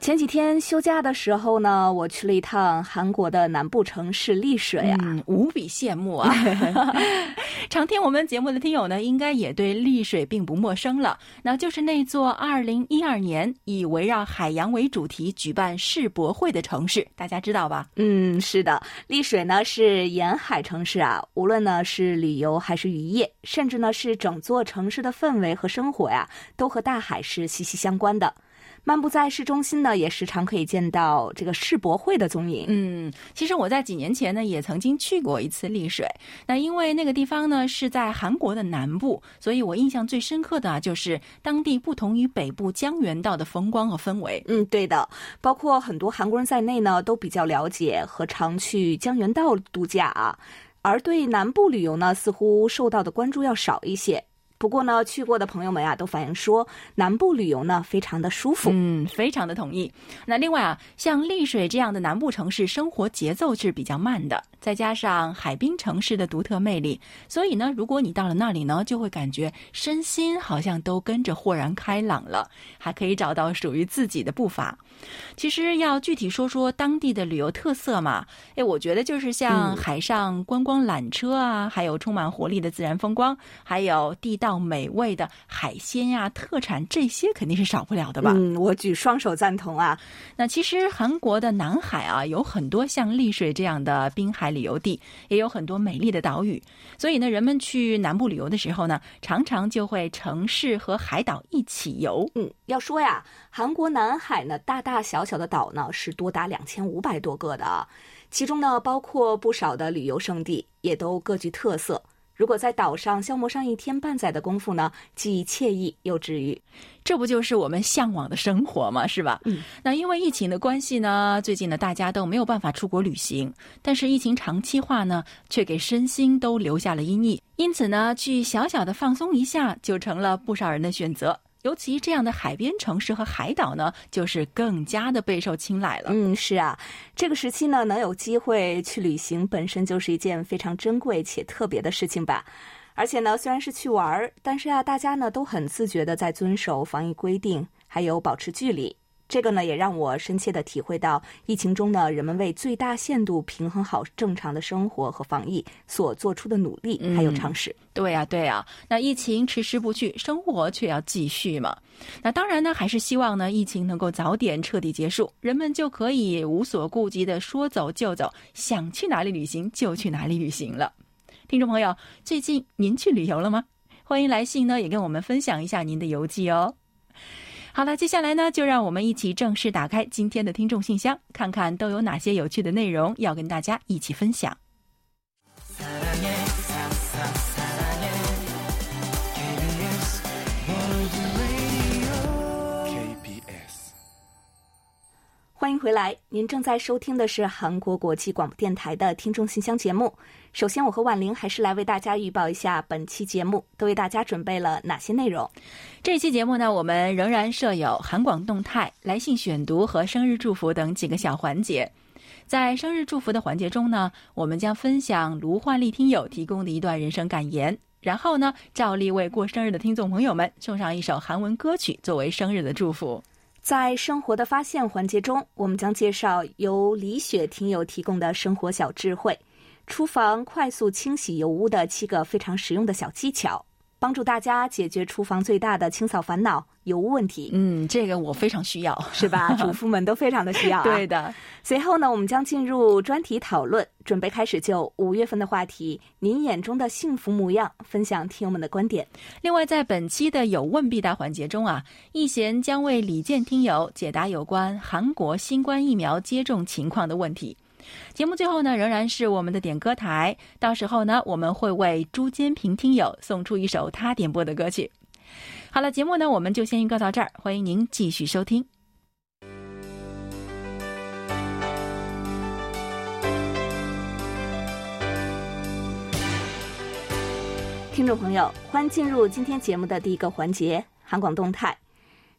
前几天休假的时候呢，我去了一趟韩国的南部城市丽水啊，嗯，无比羡慕啊！常听我们节目的听友呢，应该也对丽水并不陌生了。那就是那座2012年以围绕海洋为主题举办世博会的城市，大家知道吧？嗯，是的，丽水呢是沿海城市啊，无论呢是旅游还是渔业，甚至呢是整座城市的氛围和生活呀，都和大海是息息相关的。漫步在市中心呢，也时常可以见到这个世博会的踪影。嗯，其实我在几年前呢，也曾经去过一次丽水。那因为那个地方呢是在韩国的南部，所以我印象最深刻的啊，就是当地不同于北部江原道的风光和氛围。嗯，对的，包括很多韩国人在内呢，都比较了解和常去江原道度假啊，而对南部旅游呢，似乎受到的关注要少一些。不过呢，去过的朋友们啊，都反映说南部旅游呢非常的舒服。嗯，非常的同意。那另外啊，像丽水这样的南部城市，生活节奏是比较慢的，再加上海滨城市的独特魅力，所以呢，如果你到了那里呢，就会感觉身心好像都跟着豁然开朗了，还可以找到属于自己的步伐。其实要具体说说当地的旅游特色嘛，哎，我觉得就是像海上观光缆车啊，还有充满活力的自然风光，还有地道。美味的海鲜呀，特产这些肯定是少不了的吧？嗯，我举双手赞同啊。那其实韩国的南海啊，有很多像丽水这样的滨海旅游地，也有很多美丽的岛屿。所以呢，人们去南部旅游的时候呢，常常就会城市和海岛一起游。嗯，要说呀，韩国南海呢，大大小小的岛呢是多达两千五百多个的，其中呢包括不少的旅游胜地，也都各具特色。如果在岛上消磨上一天半载的功夫呢，既惬意又治愈，这不就是我们向往的生活吗？是吧？嗯。那因为疫情的关系呢，最近呢大家都没有办法出国旅行，但是疫情长期化呢，却给身心都留下了阴影。因此呢，去小小的放松一下，就成了不少人的选择。尤其这样的海边城市和海岛呢，就是更加的备受青睐了。嗯，是啊，这个时期呢，能有机会去旅行，本身就是一件非常珍贵且特别的事情吧。而且呢，虽然是去玩儿，但是啊，大家呢都很自觉的在遵守防疫规定，还有保持距离。这个呢，也让我深切的体会到疫情中呢，人们为最大限度平衡好正常的生活和防疫所做出的努力，还有尝试。对呀，对呀。那疫情迟迟不去，生活却要继续嘛。那当然呢，还是希望呢，疫情能够早点彻底结束，人们就可以无所顾忌的说走就走，想去哪里旅行就去哪里旅行了。听众朋友，最近您去旅游了吗？欢迎来信呢，也跟我们分享一下您的游记哦。好了，接下来呢，就让我们一起正式打开今天的听众信箱，看看都有哪些有趣的内容要跟大家一起分享。欢迎回来，您正在收听的是韩国国际广播电台的听众信箱节目。首先，我和婉玲还是来为大家预报一下本期节目都为大家准备了哪些内容。这期节目呢，我们仍然设有韩广动态、来信选读和生日祝福等几个小环节。在生日祝福的环节中呢，我们将分享卢焕丽听友提供的一段人生感言，然后呢，照例为过生日的听众朋友们送上一首韩文歌曲作为生日的祝福。在生活的发现环节中，我们将介绍由李雪听友提供的生活小智慧，厨房快速清洗油污的七个非常实用的小技巧。帮助大家解决厨房最大的清扫烦恼——油污问题。嗯，这个我非常需要，是吧？主妇们都非常的需要。对的。随后呢，我们将进入专题讨论，准备开始就五月份的话题“您眼中的幸福模样”分享听友们的观点。另外，在本期的有问必答环节中啊，易贤将为李健听友解答有关韩国新冠疫苗接种情况的问题。节目最后呢，仍然是我们的点歌台。到时候呢，我们会为朱坚平听友送出一首他点播的歌曲。好了，节目呢，我们就先预告到这儿，欢迎您继续收听。听众朋友，欢迎进入今天节目的第一个环节——韩广动态。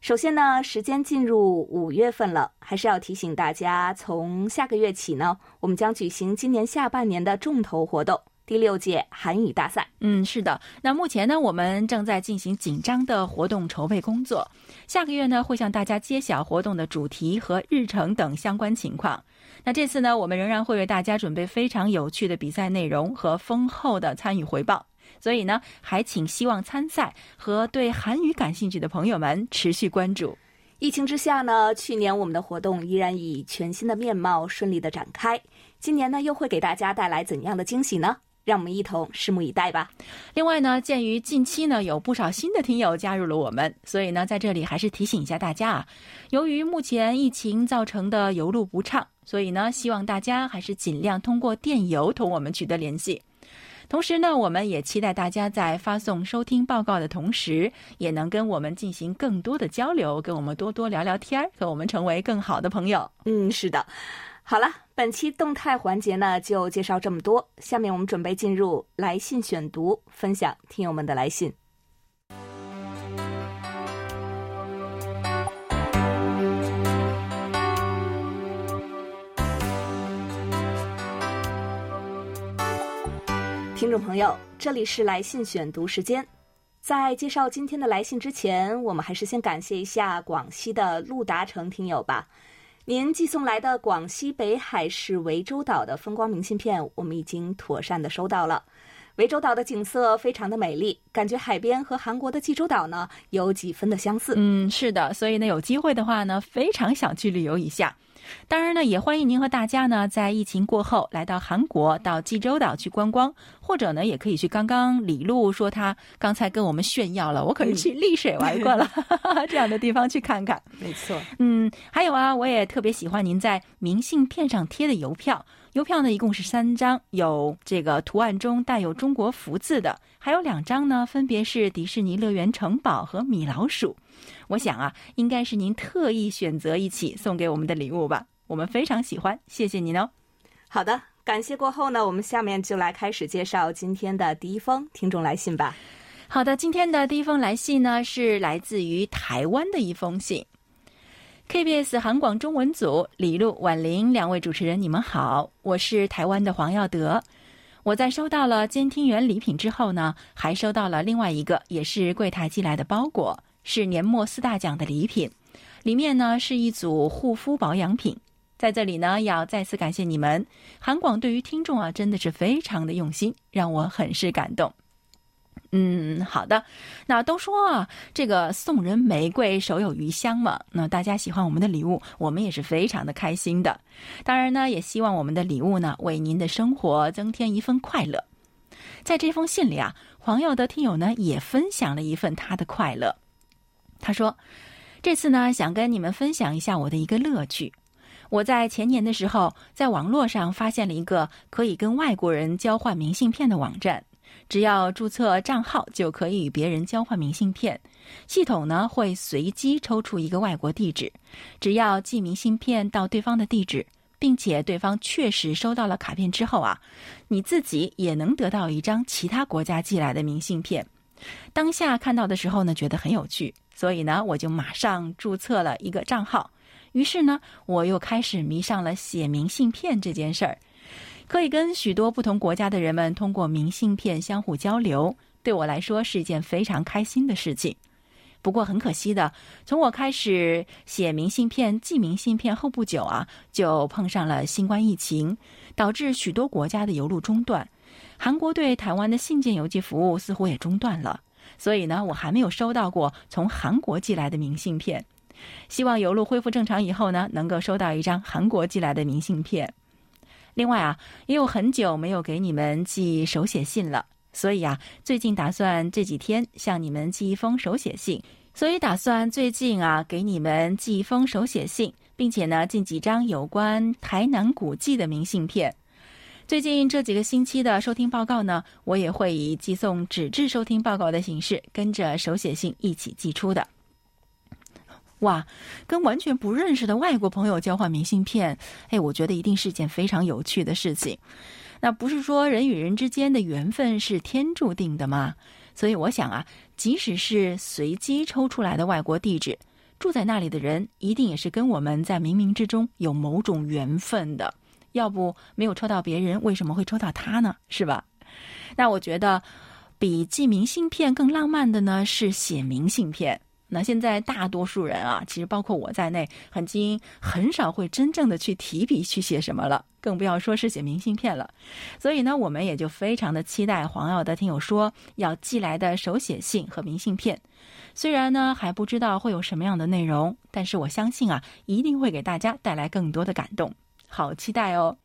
首先呢，时间进入五月份了，还是要提醒大家，从下个月起呢，我们将举行今年下半年的重头活动——第六届韩语大赛。嗯，是的。那目前呢，我们正在进行紧张的活动筹备工作。下个月呢，会向大家揭晓活动的主题和日程等相关情况。那这次呢，我们仍然会为大家准备非常有趣的比赛内容和丰厚的参与回报。所以呢，还请希望参赛和对韩语感兴趣的朋友们持续关注。疫情之下呢，去年我们的活动依然以全新的面貌顺利的展开。今年呢，又会给大家带来怎样的惊喜呢？让我们一同拭目以待吧。另外呢，鉴于近期呢有不少新的听友加入了我们，所以呢，在这里还是提醒一下大家啊，由于目前疫情造成的邮路不畅，所以呢，希望大家还是尽量通过电邮同我们取得联系。同时呢，我们也期待大家在发送收听报告的同时，也能跟我们进行更多的交流，跟我们多多聊聊天儿，和我们成为更好的朋友。嗯，是的。好了，本期动态环节呢就介绍这么多，下面我们准备进入来信选读，分享听友们的来信。听众朋友，这里是来信选读时间。在介绍今天的来信之前，我们还是先感谢一下广西的陆达成听友吧。您寄送来的广西北海市涠洲岛的风光明信片，我们已经妥善的收到了。涠洲岛的景色非常的美丽，感觉海边和韩国的济州岛呢有几分的相似。嗯，是的，所以呢，有机会的话呢，非常想去旅游一下。当然呢，也欢迎您和大家呢，在疫情过后来到韩国，到济州岛去观光，或者呢，也可以去刚刚李璐说他刚才跟我们炫耀了，我可是去丽水玩过了，这样的地方去看看。没错，嗯，还有啊，我也特别喜欢您在明信片上贴的邮票，邮票呢一共是三张，有这个图案中带有中国福字的，还有两张呢，分别是迪士尼乐园城堡和米老鼠。我想啊，应该是您特意选择一起送给我们的礼物吧？我们非常喜欢，谢谢您哦。好的，感谢过后呢，我们下面就来开始介绍今天的第一封听众来信吧。好的，今天的第一封来信呢，是来自于台湾的一封信。KBS 韩广中文组李璐、婉玲两位主持人，你们好，我是台湾的黄耀德。我在收到了监听员礼品之后呢，还收到了另外一个也是柜台寄来的包裹。是年末四大奖的礼品，里面呢是一组护肤保养品。在这里呢，要再次感谢你们，韩广对于听众啊，真的是非常的用心，让我很是感动。嗯，好的。那都说啊，这个送人玫瑰手有余香嘛。那大家喜欢我们的礼物，我们也是非常的开心的。当然呢，也希望我们的礼物呢，为您的生活增添一份快乐。在这封信里啊，黄耀的听友呢，也分享了一份他的快乐。他说：“这次呢，想跟你们分享一下我的一个乐趣。我在前年的时候，在网络上发现了一个可以跟外国人交换明信片的网站。只要注册账号，就可以与别人交换明信片。系统呢会随机抽出一个外国地址，只要寄明信片到对方的地址，并且对方确实收到了卡片之后啊，你自己也能得到一张其他国家寄来的明信片。当下看到的时候呢，觉得很有趣。”所以呢，我就马上注册了一个账号。于是呢，我又开始迷上了写明信片这件事儿。可以跟许多不同国家的人们通过明信片相互交流，对我来说是一件非常开心的事情。不过很可惜的，从我开始写明信片、寄明信片后不久啊，就碰上了新冠疫情，导致许多国家的邮路中断。韩国对台湾的信件邮寄服务似乎也中断了。所以呢，我还没有收到过从韩国寄来的明信片。希望邮路恢复正常以后呢，能够收到一张韩国寄来的明信片。另外啊，也有很久没有给你们寄手写信了，所以啊，最近打算这几天向你们寄一封手写信。所以打算最近啊，给你们寄一封手写信，并且呢，寄几张有关台南古迹的明信片。最近这几个星期的收听报告呢，我也会以寄送纸质收听报告的形式，跟着手写信一起寄出的。哇，跟完全不认识的外国朋友交换明信片，哎，我觉得一定是件非常有趣的事情。那不是说人与人之间的缘分是天注定的吗？所以我想啊，即使是随机抽出来的外国地址，住在那里的人一定也是跟我们在冥冥之中有某种缘分的。要不没有抽到别人，为什么会抽到他呢？是吧？那我觉得，比寄明信片更浪漫的呢是写明信片。那现在大多数人啊，其实包括我在内，很经很少会真正的去提笔去写什么了，更不要说是写明信片了。所以呢，我们也就非常的期待黄耀的听友说要寄来的手写信和明信片。虽然呢还不知道会有什么样的内容，但是我相信啊，一定会给大家带来更多的感动。好期待哦！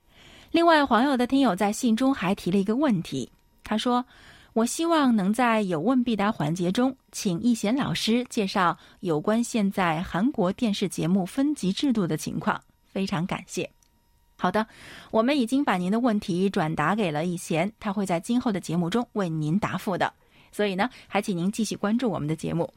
另外，黄友的听友在信中还提了一个问题，他说。我希望能在有问必答环节中，请易贤老师介绍有关现在韩国电视节目分级制度的情况。非常感谢。好的，我们已经把您的问题转达给了易贤，他会在今后的节目中为您答复的。所以呢，还请您继续关注我们的节目。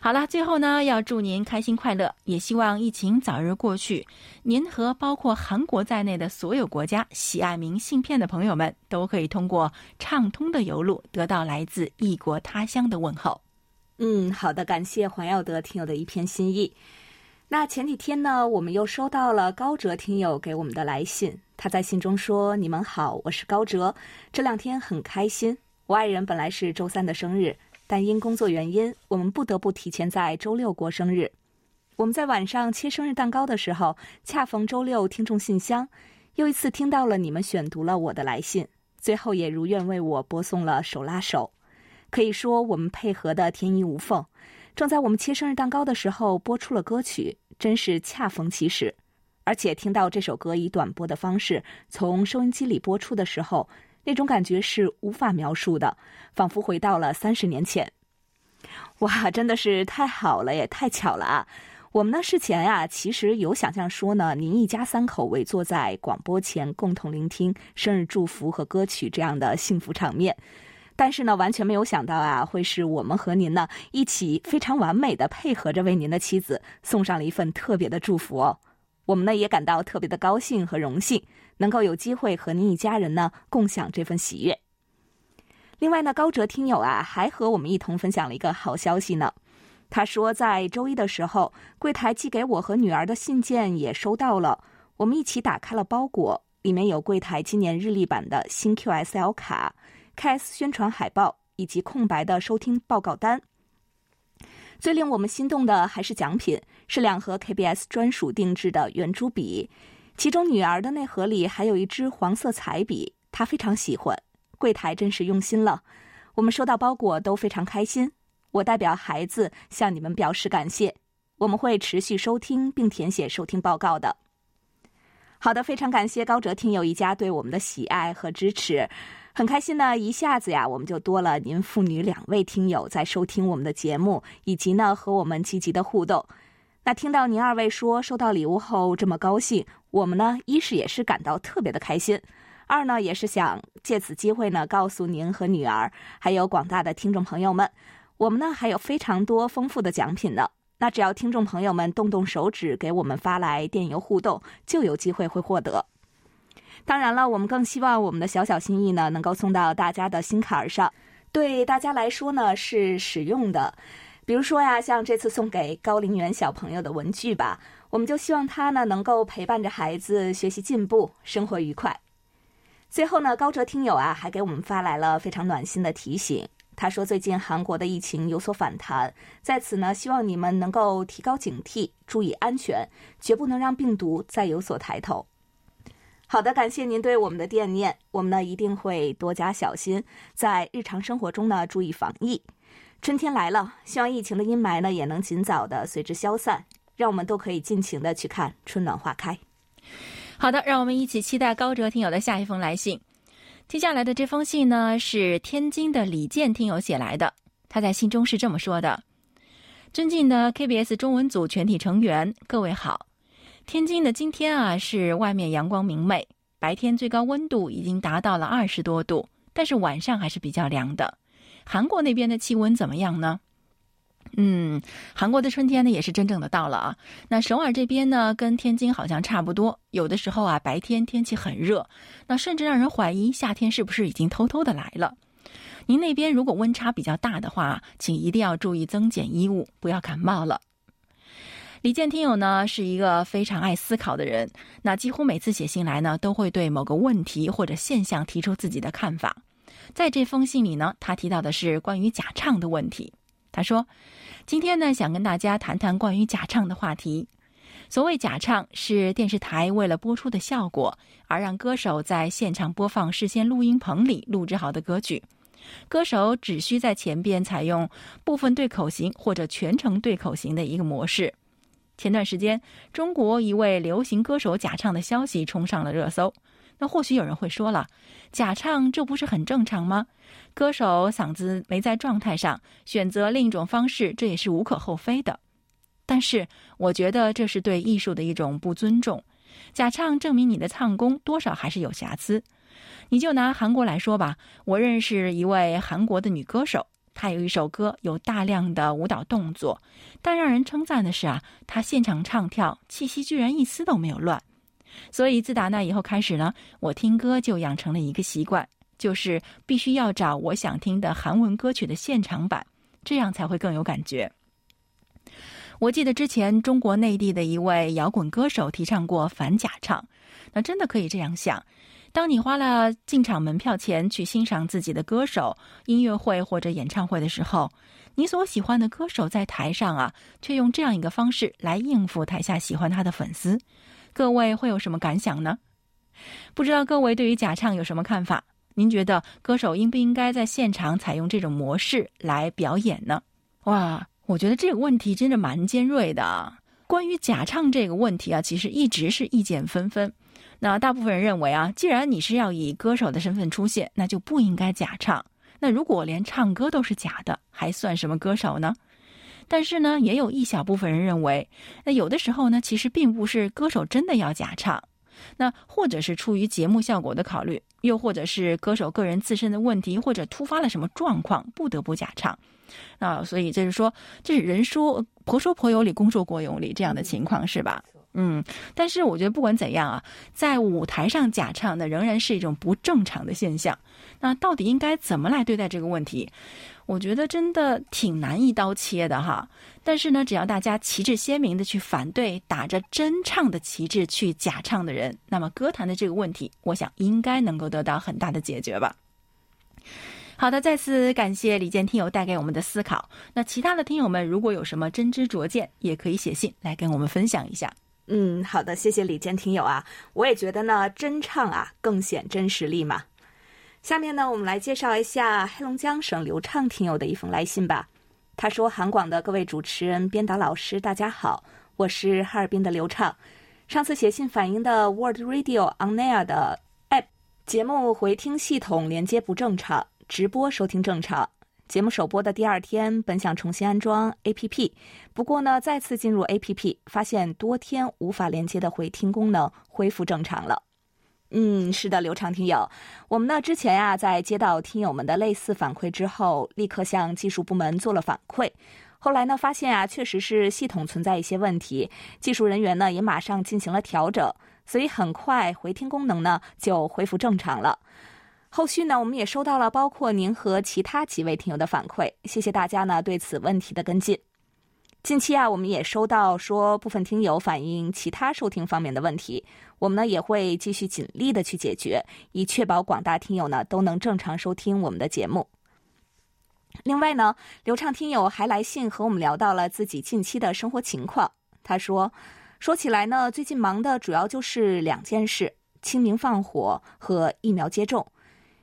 好了，最后呢，要祝您开心快乐，也希望疫情早日过去。您和包括韩国在内的所有国家喜爱明信片的朋友们，都可以通过畅通的邮路得到来自异国他乡的问候。嗯，好的，感谢黄耀德听友的一片心意。那前几天呢，我们又收到了高哲听友给我们的来信，他在信中说：“你们好，我是高哲，这两天很开心。我爱人本来是周三的生日。”但因工作原因，我们不得不提前在周六过生日。我们在晚上切生日蛋糕的时候，恰逢周六听众信箱，又一次听到了你们选读了我的来信，最后也如愿为我播送了手拉手。可以说我们配合的天衣无缝。正在我们切生日蛋糕的时候，播出了歌曲，真是恰逢其时。而且听到这首歌以短播的方式从收音机里播出的时候。那种感觉是无法描述的，仿佛回到了三十年前。哇，真的是太好了，也太巧了啊！我们呢事前啊，其实有想象说呢，您一家三口围坐在广播前，共同聆听生日祝福和歌曲这样的幸福场面。但是呢，完全没有想到啊，会是我们和您呢一起非常完美的配合着，为您的妻子送上了一份特别的祝福哦。我们呢也感到特别的高兴和荣幸。能够有机会和您一家人呢共享这份喜悦。另外呢，高哲听友啊还和我们一同分享了一个好消息呢。他说，在周一的时候，柜台寄给我和女儿的信件也收到了。我们一起打开了包裹，里面有柜台今年日历版的新 QSL 卡、KS 宣传海报以及空白的收听报告单。最令我们心动的还是奖品，是两盒 KBS 专属定制的圆珠笔。其中女儿的那盒里还有一支黄色彩笔，她非常喜欢。柜台真是用心了，我们收到包裹都非常开心。我代表孩子向你们表示感谢，我们会持续收听并填写收听报告的。好的，非常感谢高哲听友一家对我们的喜爱和支持，很开心呢，一下子呀我们就多了您父女两位听友在收听我们的节目，以及呢和我们积极的互动。那听到您二位说收到礼物后这么高兴，我们呢一是也是感到特别的开心，二呢也是想借此机会呢告诉您和女儿，还有广大的听众朋友们，我们呢还有非常多丰富的奖品呢。那只要听众朋友们动动手指给我们发来电邮互动，就有机会会获得。当然了，我们更希望我们的小小心意呢能够送到大家的心坎儿上，对大家来说呢是实用的。比如说呀，像这次送给高龄园小朋友的文具吧，我们就希望他呢能够陪伴着孩子学习进步，生活愉快。最后呢，高哲听友啊还给我们发来了非常暖心的提醒，他说最近韩国的疫情有所反弹，在此呢希望你们能够提高警惕，注意安全，绝不能让病毒再有所抬头。好的，感谢您对我们的惦念，我们呢一定会多加小心，在日常生活中呢注意防疫。春天来了，希望疫情的阴霾呢也能尽早的随之消散，让我们都可以尽情的去看春暖花开。好的，让我们一起期待高哲听友的下一封来信。接下来的这封信呢是天津的李健听友写来的，他在信中是这么说的：“尊敬的 KBS 中文组全体成员，各位好。天津的今天啊是外面阳光明媚，白天最高温度已经达到了二十多度，但是晚上还是比较凉的。”韩国那边的气温怎么样呢？嗯，韩国的春天呢也是真正的到了啊。那首尔这边呢跟天津好像差不多，有的时候啊白天天气很热，那甚至让人怀疑夏天是不是已经偷偷的来了。您那边如果温差比较大的话，请一定要注意增减衣物，不要感冒了。李健听友呢是一个非常爱思考的人，那几乎每次写信来呢都会对某个问题或者现象提出自己的看法。在这封信里呢，他提到的是关于假唱的问题。他说：“今天呢，想跟大家谈谈关于假唱的话题。所谓假唱，是电视台为了播出的效果，而让歌手在现场播放事先录音棚里录制好的歌曲。歌手只需在前边采用部分对口型或者全程对口型的一个模式。前段时间，中国一位流行歌手假唱的消息冲上了热搜。那或许有人会说了，假唱这不是很正常吗？歌手嗓子没在状态上，选择另一种方式，这也是无可厚非的。但是，我觉得这是对艺术的一种不尊重。假唱证明你的唱功多少还是有瑕疵。你就拿韩国来说吧，我认识一位韩国的女歌手，她有一首歌有大量的舞蹈动作，但让人称赞的是啊，她现场唱跳气息居然一丝都没有乱。所以自打那以后开始呢，我听歌就养成了一个习惯。就是必须要找我想听的韩文歌曲的现场版，这样才会更有感觉。我记得之前中国内地的一位摇滚歌手提倡过反假唱，那真的可以这样想：当你花了进场门票钱去欣赏自己的歌手音乐会或者演唱会的时候，你所喜欢的歌手在台上啊，却用这样一个方式来应付台下喜欢他的粉丝，各位会有什么感想呢？不知道各位对于假唱有什么看法？您觉得歌手应不应该在现场采用这种模式来表演呢？哇，我觉得这个问题真的蛮尖锐的。关于假唱这个问题啊，其实一直是意见纷纷。那大部分人认为啊，既然你是要以歌手的身份出现，那就不应该假唱。那如果连唱歌都是假的，还算什么歌手呢？但是呢，也有一小部分人认为，那有的时候呢，其实并不是歌手真的要假唱。那或者是出于节目效果的考虑，又或者是歌手个人自身的问题，或者突发了什么状况，不得不假唱。那，所以就是说，这是人说婆说婆有理，公说婆有理这样的情况，是吧？嗯。但是我觉得不管怎样啊，在舞台上假唱，那仍然是一种不正常的现象。那到底应该怎么来对待这个问题？我觉得真的挺难一刀切的哈。但是呢，只要大家旗帜鲜明的去反对打着真唱的旗帜去假唱的人，那么歌坛的这个问题，我想应该能够得到很大的解决吧。好的，再次感谢李健听友带给我们的思考。那其他的听友们如果有什么真知灼见，也可以写信来跟我们分享一下。嗯，好的，谢谢李健听友啊，我也觉得呢，真唱啊更显真实力嘛。下面呢，我们来介绍一下黑龙江省刘畅听友的一封来信吧。他说：“韩广的各位主持人、编导老师，大家好，我是哈尔滨的刘畅。上次写信反映的 World Radio On Air 的 App 节目回听系统连接不正常，直播收听正常。节目首播的第二天，本想重新安装 APP，不过呢，再次进入 APP，发现多天无法连接的回听功能恢复正常了。”嗯，是的，刘畅听友，我们呢之前呀，在接到听友们的类似反馈之后，立刻向技术部门做了反馈。后来呢，发现啊，确实是系统存在一些问题，技术人员呢也马上进行了调整，所以很快回听功能呢就恢复正常了。后续呢，我们也收到了包括您和其他几位听友的反馈，谢谢大家呢对此问题的跟进。近期啊，我们也收到说部分听友反映其他收听方面的问题，我们呢也会继续尽力的去解决，以确保广大听友呢都能正常收听我们的节目。另外呢，流畅听友还来信和我们聊到了自己近期的生活情况。他说，说起来呢，最近忙的主要就是两件事：清明放火和疫苗接种。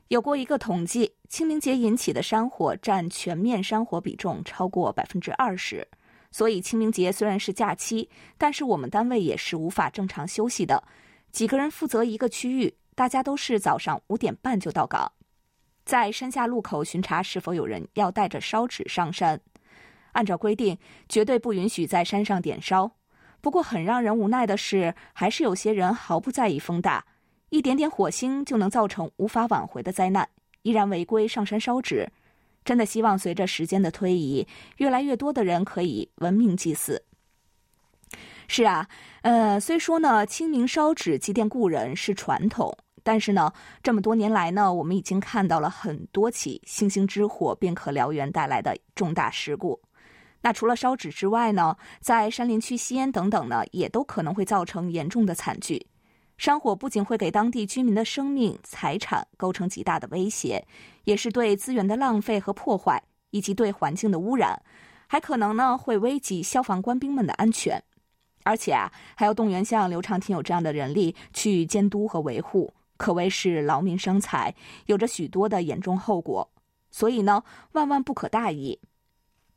有过一个统计，清明节引起的山火占全面山火比重超过百分之二十。所以清明节虽然是假期，但是我们单位也是无法正常休息的。几个人负责一个区域，大家都是早上五点半就到岗，在山下路口巡查是否有人要带着烧纸上山。按照规定，绝对不允许在山上点烧。不过很让人无奈的是，还是有些人毫不在意风大，一点点火星就能造成无法挽回的灾难，依然违规上山烧纸。真的希望随着时间的推移，越来越多的人可以文明祭祀。是啊，呃，虽说呢，清明烧纸祭奠故人是传统，但是呢，这么多年来呢，我们已经看到了很多起星星之火便可燎原带来的重大事故。那除了烧纸之外呢，在山林区吸烟等等呢，也都可能会造成严重的惨剧。山火不仅会给当地居民的生命财产构成极大的威胁，也是对资源的浪费和破坏，以及对环境的污染，还可能呢会危及消防官兵们的安全。而且啊，还要动员像刘畅听友这样的人力去监督和维护，可谓是劳民伤财，有着许多的严重后果。所以呢，万万不可大意。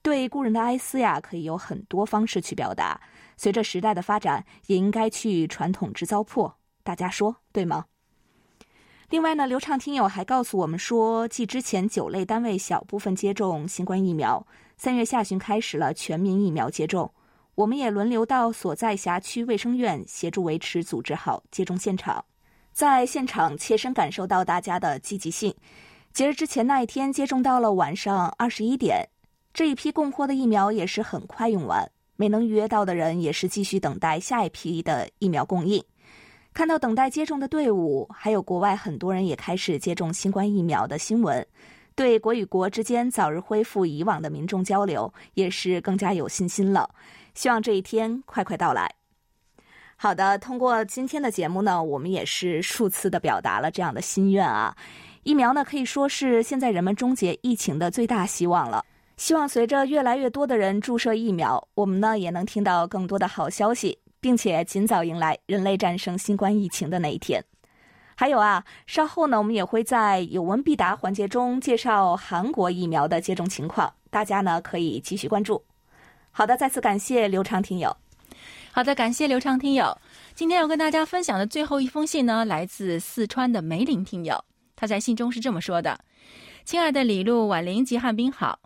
对故人的哀思呀，可以有很多方式去表达。随着时代的发展，也应该去传统之糟粕。大家说对吗？另外呢，流畅听友还告诉我们说，继之前九类单位小部分接种新冠疫苗，三月下旬开始了全民疫苗接种。我们也轮流到所在辖区卫生院协助维持、组织好接种现场，在现场切身感受到大家的积极性。节日之前那一天接种到了晚上二十一点，这一批供货的疫苗也是很快用完，没能预约到的人也是继续等待下一批的疫苗供应。看到等待接种的队伍，还有国外很多人也开始接种新冠疫苗的新闻，对国与国之间早日恢复以往的民众交流也是更加有信心了。希望这一天快快到来。好的，通过今天的节目呢，我们也是数次的表达了这样的心愿啊。疫苗呢，可以说是现在人们终结疫情的最大希望了。希望随着越来越多的人注射疫苗，我们呢也能听到更多的好消息，并且尽早迎来人类战胜新冠疫情的那一天。还有啊，稍后呢，我们也会在有问必答环节中介绍韩国疫苗的接种情况，大家呢可以继续关注。好的，再次感谢刘畅听友。好的，感谢刘畅听友。今天要跟大家分享的最后一封信呢，来自四川的梅林听友。他在信中是这么说的：“亲爱的李璐、婉玲及汉斌好，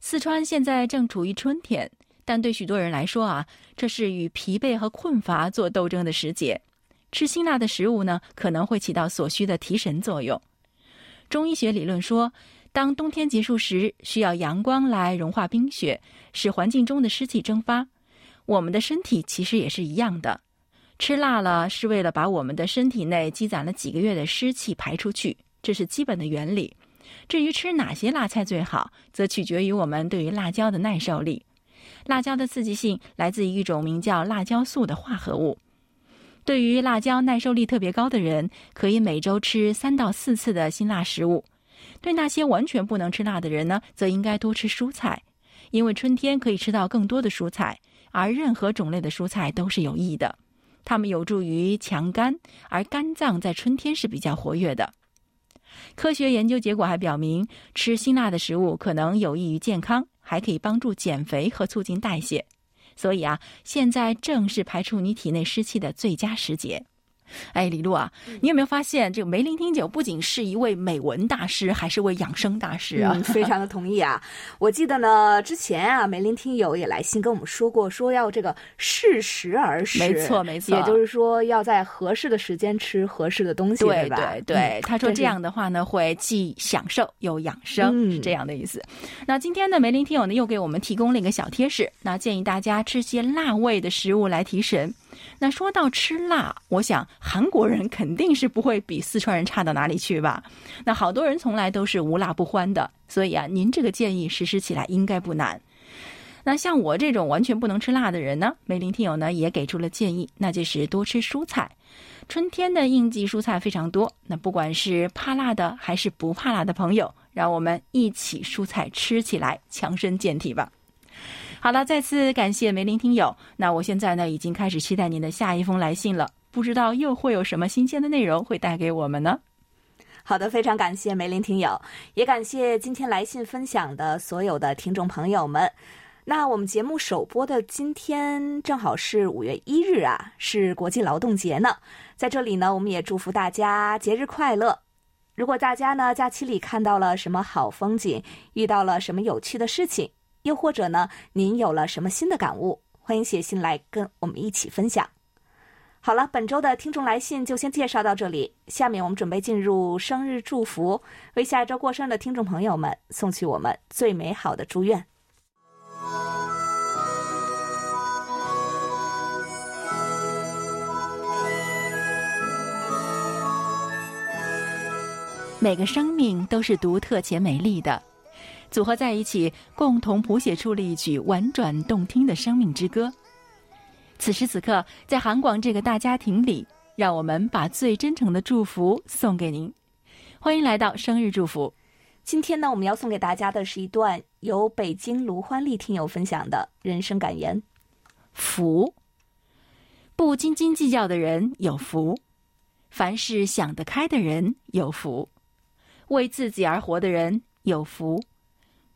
四川现在正处于春天，但对许多人来说啊，这是与疲惫和困乏做斗争的时节。吃辛辣的食物呢，可能会起到所需的提神作用。中医学理论说。”当冬天结束时，需要阳光来融化冰雪，使环境中的湿气蒸发。我们的身体其实也是一样的，吃辣了是为了把我们的身体内积攒了几个月的湿气排出去，这是基本的原理。至于吃哪些辣菜最好，则取决于我们对于辣椒的耐受力。辣椒的刺激性来自于一种名叫辣椒素的化合物。对于辣椒耐受力特别高的人，可以每周吃三到四次的辛辣食物。对那些完全不能吃辣的人呢，则应该多吃蔬菜，因为春天可以吃到更多的蔬菜，而任何种类的蔬菜都是有益的，它们有助于强肝，而肝脏在春天是比较活跃的。科学研究结果还表明，吃辛辣的食物可能有益于健康，还可以帮助减肥和促进代谢。所以啊，现在正是排出你体内湿气的最佳时节。哎，李璐啊，你有没有发现这个梅林听酒不仅是一位美文大师，还是位养生大师啊？非常的同意啊！我记得呢，之前啊，梅林听友也来信跟我们说过，说要这个适时而食，没错没错，也就是说要在合适的时间吃合适的东西，对吧？对对，他说这样的话呢，会既享受又养生，是这样的意思。那今天呢，梅林听友呢又给我们提供了一个小贴士，那建议大家吃些辣味的食物来提神。那说到吃辣，我想韩国人肯定是不会比四川人差到哪里去吧？那好多人从来都是无辣不欢的，所以啊，您这个建议实施起来应该不难。那像我这种完全不能吃辣的人呢，梅林听友呢也给出了建议，那就是多吃蔬菜。春天的应季蔬菜非常多，那不管是怕辣的还是不怕辣的朋友，让我们一起蔬菜吃起来，强身健体吧。好了，再次感谢梅林听友。那我现在呢，已经开始期待您的下一封来信了。不知道又会有什么新鲜的内容会带给我们呢？好的，非常感谢梅林听友，也感谢今天来信分享的所有的听众朋友们。那我们节目首播的今天正好是五月一日啊，是国际劳动节呢。在这里呢，我们也祝福大家节日快乐。如果大家呢假期里看到了什么好风景，遇到了什么有趣的事情。又或者呢，您有了什么新的感悟？欢迎写信来跟我们一起分享。好了，本周的听众来信就先介绍到这里。下面我们准备进入生日祝福，为下一周过生日的听众朋友们送去我们最美好的祝愿。每个生命都是独特且美丽的，组合在一起，共同谱写出了一曲婉转动听的生命之歌。此时此刻，在韩广这个大家庭里，让我们把最真诚的祝福送给您。欢迎来到生日祝福。今天呢，我们要送给大家的是一段由北京卢欢丽听友分享的人生感言：福，不斤斤计较的人有福；凡事想得开的人有福。为自己而活的人有福，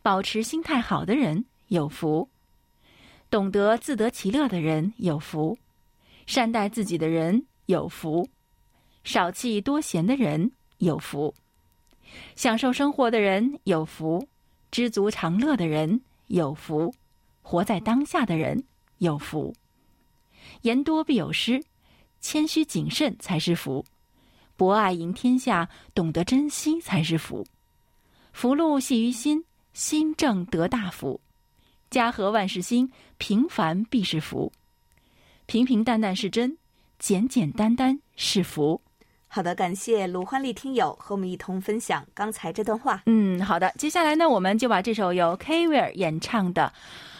保持心态好的人有福，懂得自得其乐的人有福，善待自己的人有福，少气多闲的人有福，享受生活的人有福，知足常乐的人有福，活在当下的人有福。言多必有失，谦虚谨慎才是福。博爱赢天下，懂得珍惜才是福。福禄系于心，心正得大福。家和万事兴，平凡必是福。平平淡淡是真，简简单单是福。好的，感谢鲁欢丽听友和我们一同分享刚才这段话。嗯，好的，接下来呢，我们就把这首由 K 维尔演唱的。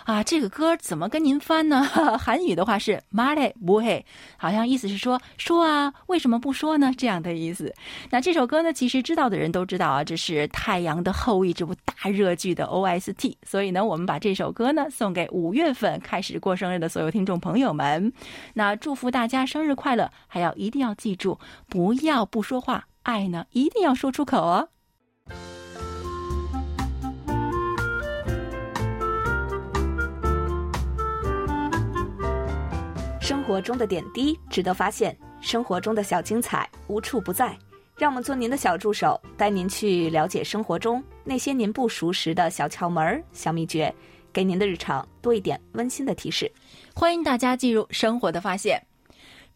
啊，这个歌怎么跟您翻呢？韩语的话是“马嘞不嘿”，好像意思是说说啊，为什么不说呢？这样的意思。那这首歌呢，其实知道的人都知道啊，这是《太阳的后裔》这部大热剧的 OST。所以呢，我们把这首歌呢送给五月份开始过生日的所有听众朋友们。那祝福大家生日快乐，还要一定要记住，不要不说话，爱呢一定要说出口哦。生活中的点滴值得发现，生活中的小精彩无处不在。让我们做您的小助手，带您去了解生活中那些您不熟识的小窍门、小秘诀，给您的日常多一点温馨的提示。欢迎大家进入生活的发现。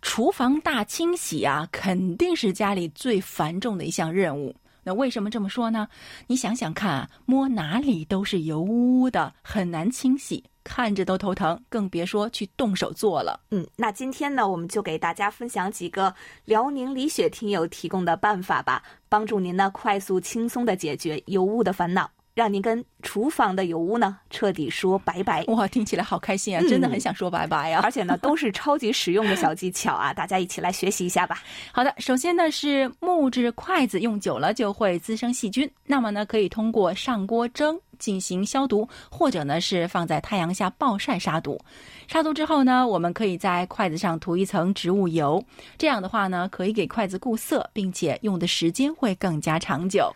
厨房大清洗啊，肯定是家里最繁重的一项任务。那为什么这么说呢？你想想看，摸哪里都是油污污的，很难清洗。看着都头疼，更别说去动手做了。嗯，那今天呢，我们就给大家分享几个辽宁李雪听友提供的办法吧，帮助您呢快速轻松的解决油污的烦恼。让您跟厨房的油污呢彻底说拜拜！哇，听起来好开心啊，真的很想说拜拜啊！而且呢，都是超级实用的小技巧啊，大家一起来学习一下吧。好的，首先呢是木质筷子用久了就会滋生细菌，那么呢可以通过上锅蒸进行消毒，或者呢是放在太阳下暴晒杀毒。杀毒之后呢，我们可以在筷子上涂一层植物油，这样的话呢可以给筷子固色，并且用的时间会更加长久。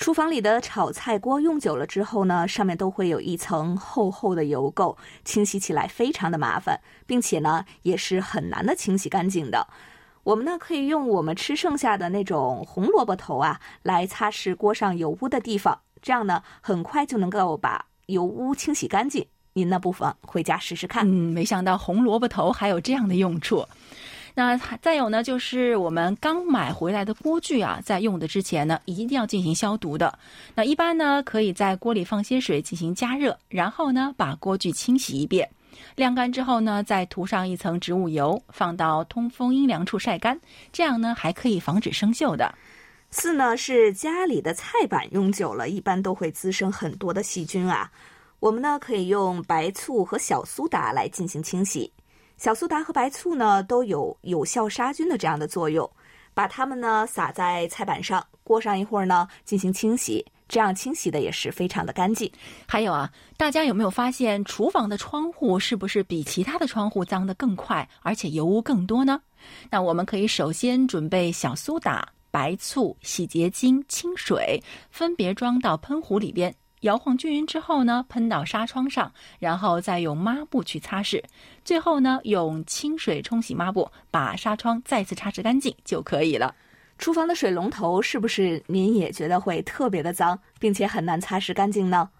厨房里的炒菜锅用久了之后呢，上面都会有一层厚厚的油垢，清洗起来非常的麻烦，并且呢也是很难的清洗干净的。我们呢可以用我们吃剩下的那种红萝卜头啊，来擦拭锅上油污的地方，这样呢很快就能够把油污清洗干净。您呢不妨回家试试看。嗯，没想到红萝卜头还有这样的用处。那再有呢，就是我们刚买回来的锅具啊，在用的之前呢，一定要进行消毒的。那一般呢，可以在锅里放些水进行加热，然后呢，把锅具清洗一遍，晾干之后呢，再涂上一层植物油，放到通风阴凉处晒干，这样呢，还可以防止生锈的。四呢，是家里的菜板用久了，一般都会滋生很多的细菌啊。我们呢，可以用白醋和小苏打来进行清洗。小苏打和白醋呢都有有效杀菌的这样的作用，把它们呢撒在菜板上，过上一会儿呢进行清洗，这样清洗的也是非常的干净。还有啊，大家有没有发现厨房的窗户是不是比其他的窗户脏得更快，而且油污更多呢？那我们可以首先准备小苏打、白醋、洗洁精、清水，分别装到喷壶里边。摇晃均匀之后呢，喷到纱窗上，然后再用抹布去擦拭，最后呢用清水冲洗抹布，把纱窗再次擦拭干净就可以了。厨房的水龙头是不是您也觉得会特别的脏，并且很难擦拭干净呢？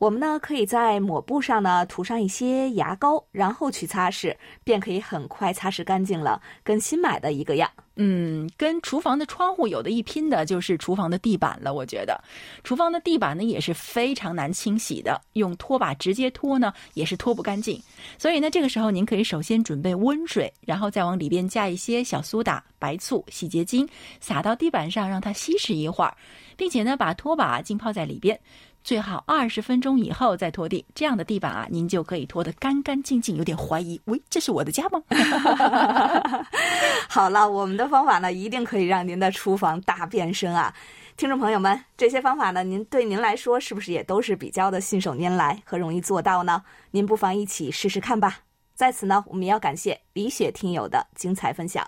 我们呢可以在抹布上呢涂上一些牙膏，然后去擦拭，便可以很快擦拭干净了，跟新买的一个样。嗯，跟厨房的窗户有的一拼的就是厨房的地板了。我觉得，厨房的地板呢也是非常难清洗的，用拖把直接拖呢也是拖不干净。所以呢，这个时候您可以首先准备温水，然后再往里边加一些小苏打、白醋、洗洁精，撒到地板上让它稀释一会儿，并且呢把拖把浸泡在里边。最好二十分钟以后再拖地，这样的地板啊，您就可以拖得干干净净。有点怀疑，喂，这是我的家吗？好了，我们的方法呢，一定可以让您的厨房大变身啊！听众朋友们，这些方法呢，您对您来说是不是也都是比较的信手拈来和容易做到呢？您不妨一起试试看吧。在此呢，我们也要感谢李雪听友的精彩分享。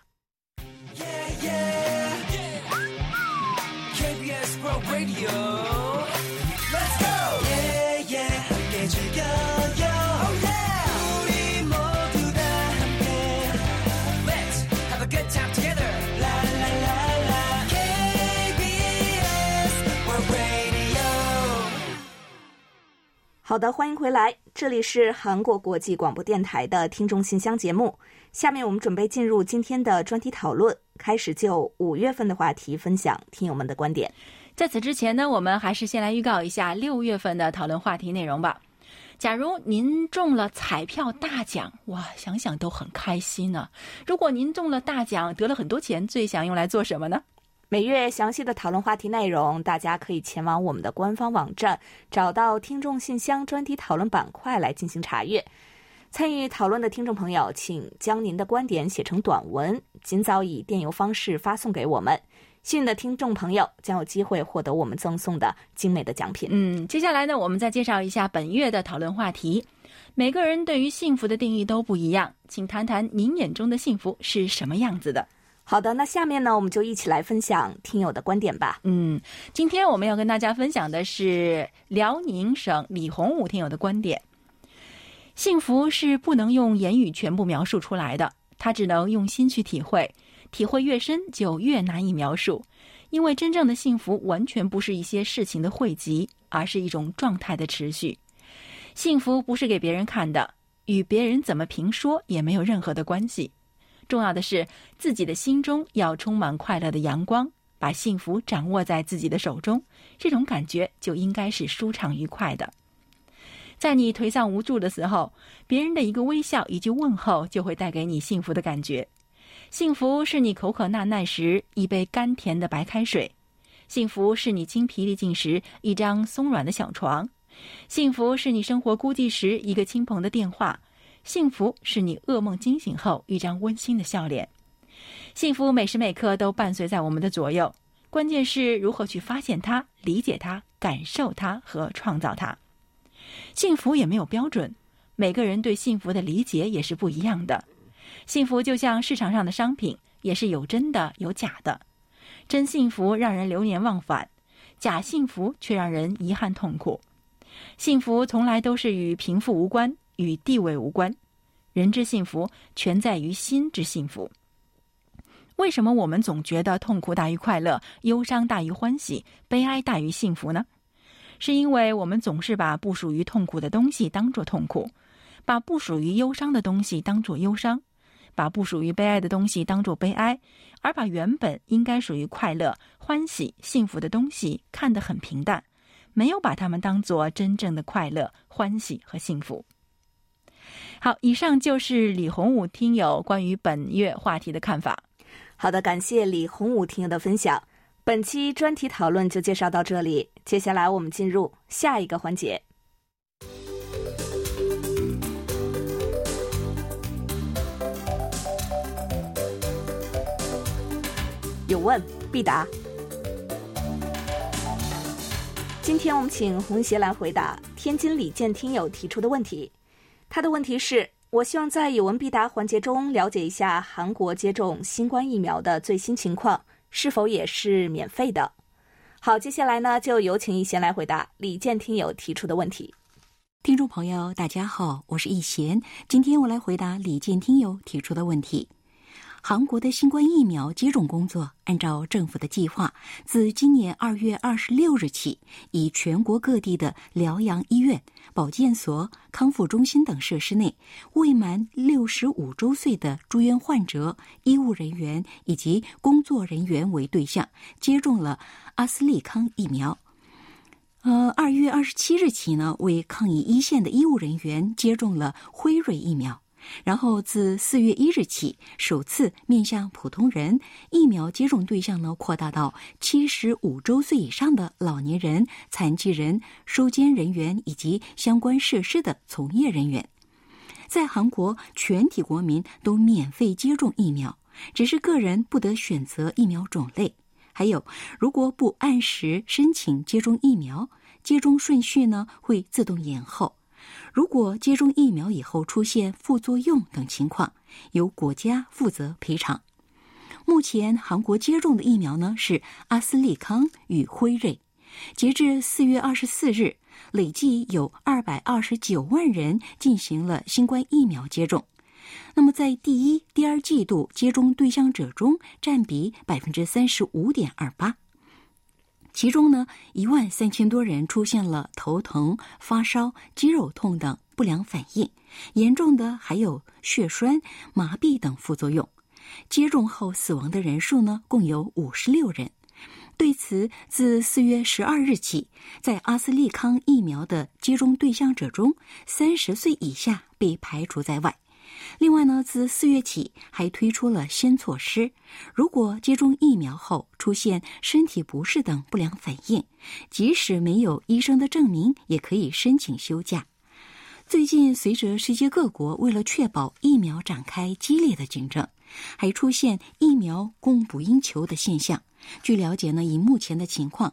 好的，欢迎回来，这里是韩国国际广播电台的听众信箱节目。下面我们准备进入今天的专题讨论，开始就五月份的话题分享听友们的观点。在此之前呢，我们还是先来预告一下六月份的讨论话题内容吧。假如您中了彩票大奖，哇，想想都很开心呢。如果您中了大奖，得了很多钱，最想用来做什么呢？每月详细的讨论话题内容，大家可以前往我们的官方网站，找到听众信箱专题讨论板块来进行查阅。参与讨论的听众朋友，请将您的观点写成短文，尽早以电邮方式发送给我们。幸运的听众朋友将有机会获得我们赠送的精美的奖品。嗯，接下来呢，我们再介绍一下本月的讨论话题。每个人对于幸福的定义都不一样，请谈谈您眼中的幸福是什么样子的？好的，那下面呢，我们就一起来分享听友的观点吧。嗯，今天我们要跟大家分享的是辽宁省李洪武听友的观点。幸福是不能用言语全部描述出来的，他只能用心去体会，体会越深就越难以描述。因为真正的幸福完全不是一些事情的汇集，而是一种状态的持续。幸福不是给别人看的，与别人怎么评说也没有任何的关系。重要的是，自己的心中要充满快乐的阳光，把幸福掌握在自己的手中，这种感觉就应该是舒畅愉快的。在你颓丧无助的时候，别人的一个微笑、一句问候，就会带给你幸福的感觉。幸福是你口渴难耐时一杯甘甜的白开水；幸福是你精疲力尽时一张松软的小床；幸福是你生活孤寂时一个亲朋的电话。幸福是你噩梦惊醒后一张温馨的笑脸，幸福每时每刻都伴随在我们的左右，关键是如何去发现它、理解它、感受它和创造它。幸福也没有标准，每个人对幸福的理解也是不一样的。幸福就像市场上的商品，也是有真的有假的。真幸福让人流年忘返，假幸福却让人遗憾痛苦。幸福从来都是与贫富无关。与地位无关，人之幸福全在于心之幸福。为什么我们总觉得痛苦大于快乐，忧伤大于欢喜，悲哀大于幸福呢？是因为我们总是把不属于痛苦的东西当作痛苦，把不属于忧伤的东西当作忧伤，把不属于悲哀的东西当作悲哀，而把原本应该属于快乐、欢喜、幸福的东西看得很平淡，没有把它们当作真正的快乐、欢喜和幸福。好，以上就是李洪武听友关于本月话题的看法。好的，感谢李洪武听友的分享。本期专题讨论就介绍到这里，接下来我们进入下一个环节。有问必答。今天我们请红鞋来回答天津李健听友提出的问题。他的问题是：我希望在有问必答环节中了解一下韩国接种新冠疫苗的最新情况，是否也是免费的？好，接下来呢，就有请易贤来回答李健听友提出的问题。听众朋友，大家好，我是易贤，今天我来回答李健听友提出的问题。韩国的新冠疫苗接种工作按照政府的计划，自今年二月二十六日起，以全国各地的疗养医院、保健所、康复中心等设施内，未满六十五周岁的住院患者、医务人员以及工作人员为对象，接种了阿斯利康疫苗。呃，二月二十七日起呢，为抗疫一线的医务人员接种了辉瑞疫苗。然后自四月一日起，首次面向普通人，疫苗接种对象呢扩大到七十五周岁以上的老年人、残疾人、收监人员以及相关设施的从业人员。在韩国，全体国民都免费接种疫苗，只是个人不得选择疫苗种类。还有，如果不按时申请接种疫苗，接种顺序呢会自动延后。如果接种疫苗以后出现副作用等情况，由国家负责赔偿。目前韩国接种的疫苗呢是阿斯利康与辉瑞，截至四月二十四日，累计有二百二十九万人进行了新冠疫苗接种。那么在第一、第二季度接种对象者中，占比百分之三十五点二八。其中呢，一万三千多人出现了头疼、发烧、肌肉痛等不良反应，严重的还有血栓、麻痹等副作用。接种后死亡的人数呢，共有五十六人。对此，自四月十二日起，在阿斯利康疫苗的接种对象者中，三十岁以下被排除在外。另外呢，自四月起还推出了新措施：如果接种疫苗后出现身体不适等不良反应，即使没有医生的证明，也可以申请休假。最近，随着世界各国为了确保疫苗展开激烈的竞争，还出现疫苗供不应求的现象。据了解呢，以目前的情况。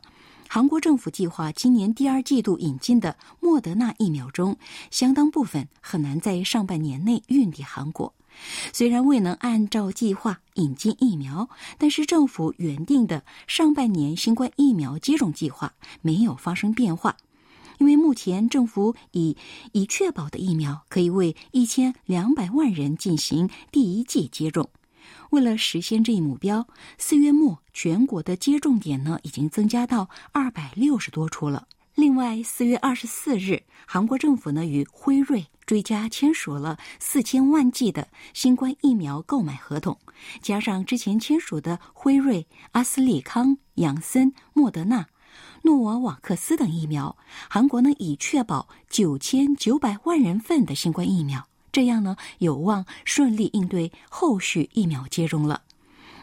韩国政府计划今年第二季度引进的莫德纳疫苗中，相当部分很难在上半年内运抵韩国。虽然未能按照计划引进疫苗，但是政府原定的上半年新冠疫苗接种计划没有发生变化，因为目前政府已已确保的疫苗可以为一千两百万人进行第一剂接种。为了实现这一目标，四月末全国的接种点呢已经增加到二百六十多处了。另外，四月二十四日，韩国政府呢与辉瑞追加签署了四千万剂的新冠疫苗购买合同，加上之前签署的辉瑞、阿斯利康、杨森、莫德纳、诺瓦瓦克斯等疫苗，韩国呢已确保九千九百万人份的新冠疫苗。这样呢，有望顺利应对后续疫苗接种了。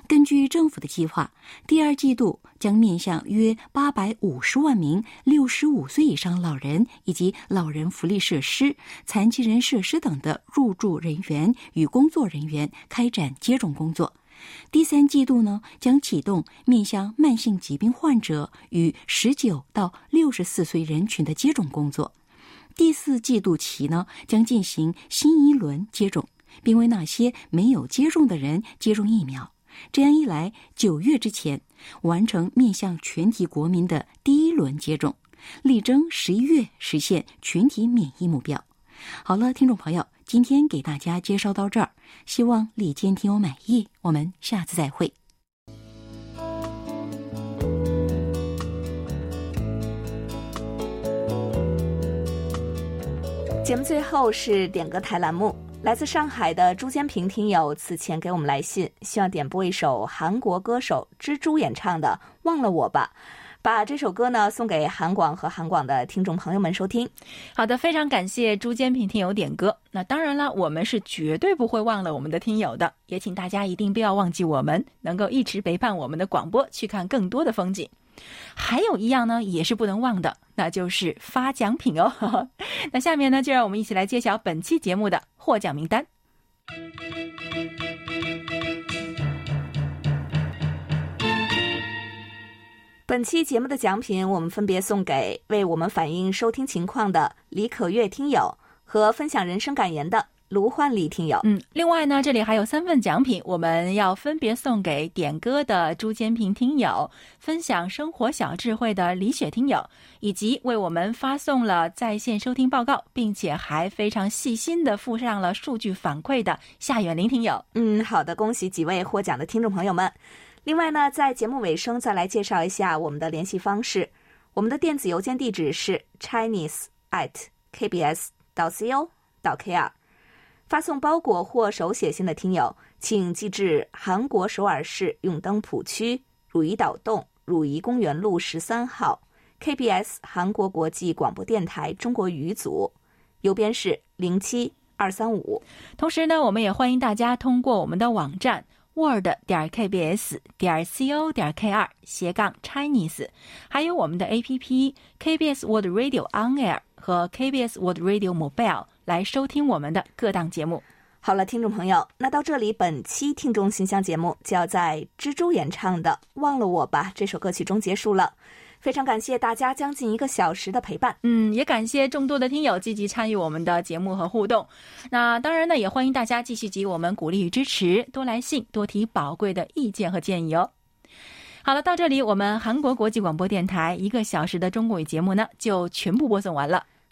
根据政府的计划，第二季度将面向约八百五十万名六十五岁以上老人以及老人福利设施、残疾人设施等的入住人员与工作人员开展接种工作。第三季度呢，将启动面向慢性疾病患者与十九到六十四岁人群的接种工作。第四季度起呢，将进行新一轮接种，并为那些没有接种的人接种疫苗。这样一来，九月之前完成面向全体国民的第一轮接种，力争十一月实现群体免疫目标。好了，听众朋友，今天给大家介绍到这儿，希望李坚听友满意。我们下次再会。节目最后是点歌台栏目，来自上海的朱坚平听友此前给我们来信，希望点播一首韩国歌手蜘蛛演唱的《忘了我吧》，把这首歌呢送给韩广和韩广的听众朋友们收听。好的，非常感谢朱坚平听友点歌。那当然了，我们是绝对不会忘了我们的听友的，也请大家一定不要忘记我们，能够一直陪伴我们的广播，去看更多的风景。还有一样呢，也是不能忘的，那就是发奖品哦。那下面呢，就让我们一起来揭晓本期节目的获奖名单。本期节目的奖品，我们分别送给为我们反映收听情况的李可月听友和分享人生感言的卢焕丽听友。嗯，另外呢，这里还有三份奖品，我们要分别送给点歌的朱坚平听友、分享生活小智慧的李雪听友，以及为我们发送了在线收听报告，并且还非常细心的附上了数据反馈的夏远林听友。嗯，好的，恭喜几位获奖的听众朋友们。另外呢，在节目尾声再来介绍一下我们的联系方式。我们的电子邮件地址是 chinese at kbs 到 co 到 kr。发送包裹或手写信的听友，请寄至韩国首尔市永登浦区汝矣岛洞汝矣公园路十三号 KBS 韩国国际广播电台中国语组，邮编是零七二三五。同时呢，我们也欢迎大家通过我们的网站。word 点 kbs 点 co 点 kr 斜杠 Chinese，还有我们的 APP KBS World Radio On Air 和 KBS World Radio Mobile 来收听我们的各档节目。好了，听众朋友，那到这里，本期听众信箱节目就要在蜘蛛演唱的《忘了我吧》这首歌曲中结束了。非常感谢大家将近一个小时的陪伴，嗯，也感谢众多的听友积极参与我们的节目和互动。那当然呢，也欢迎大家继续给我们鼓励与支持，多来信，多提宝贵的意见和建议哦。好了，到这里，我们韩国国际广播电台一个小时的中国语节目呢，就全部播送完了。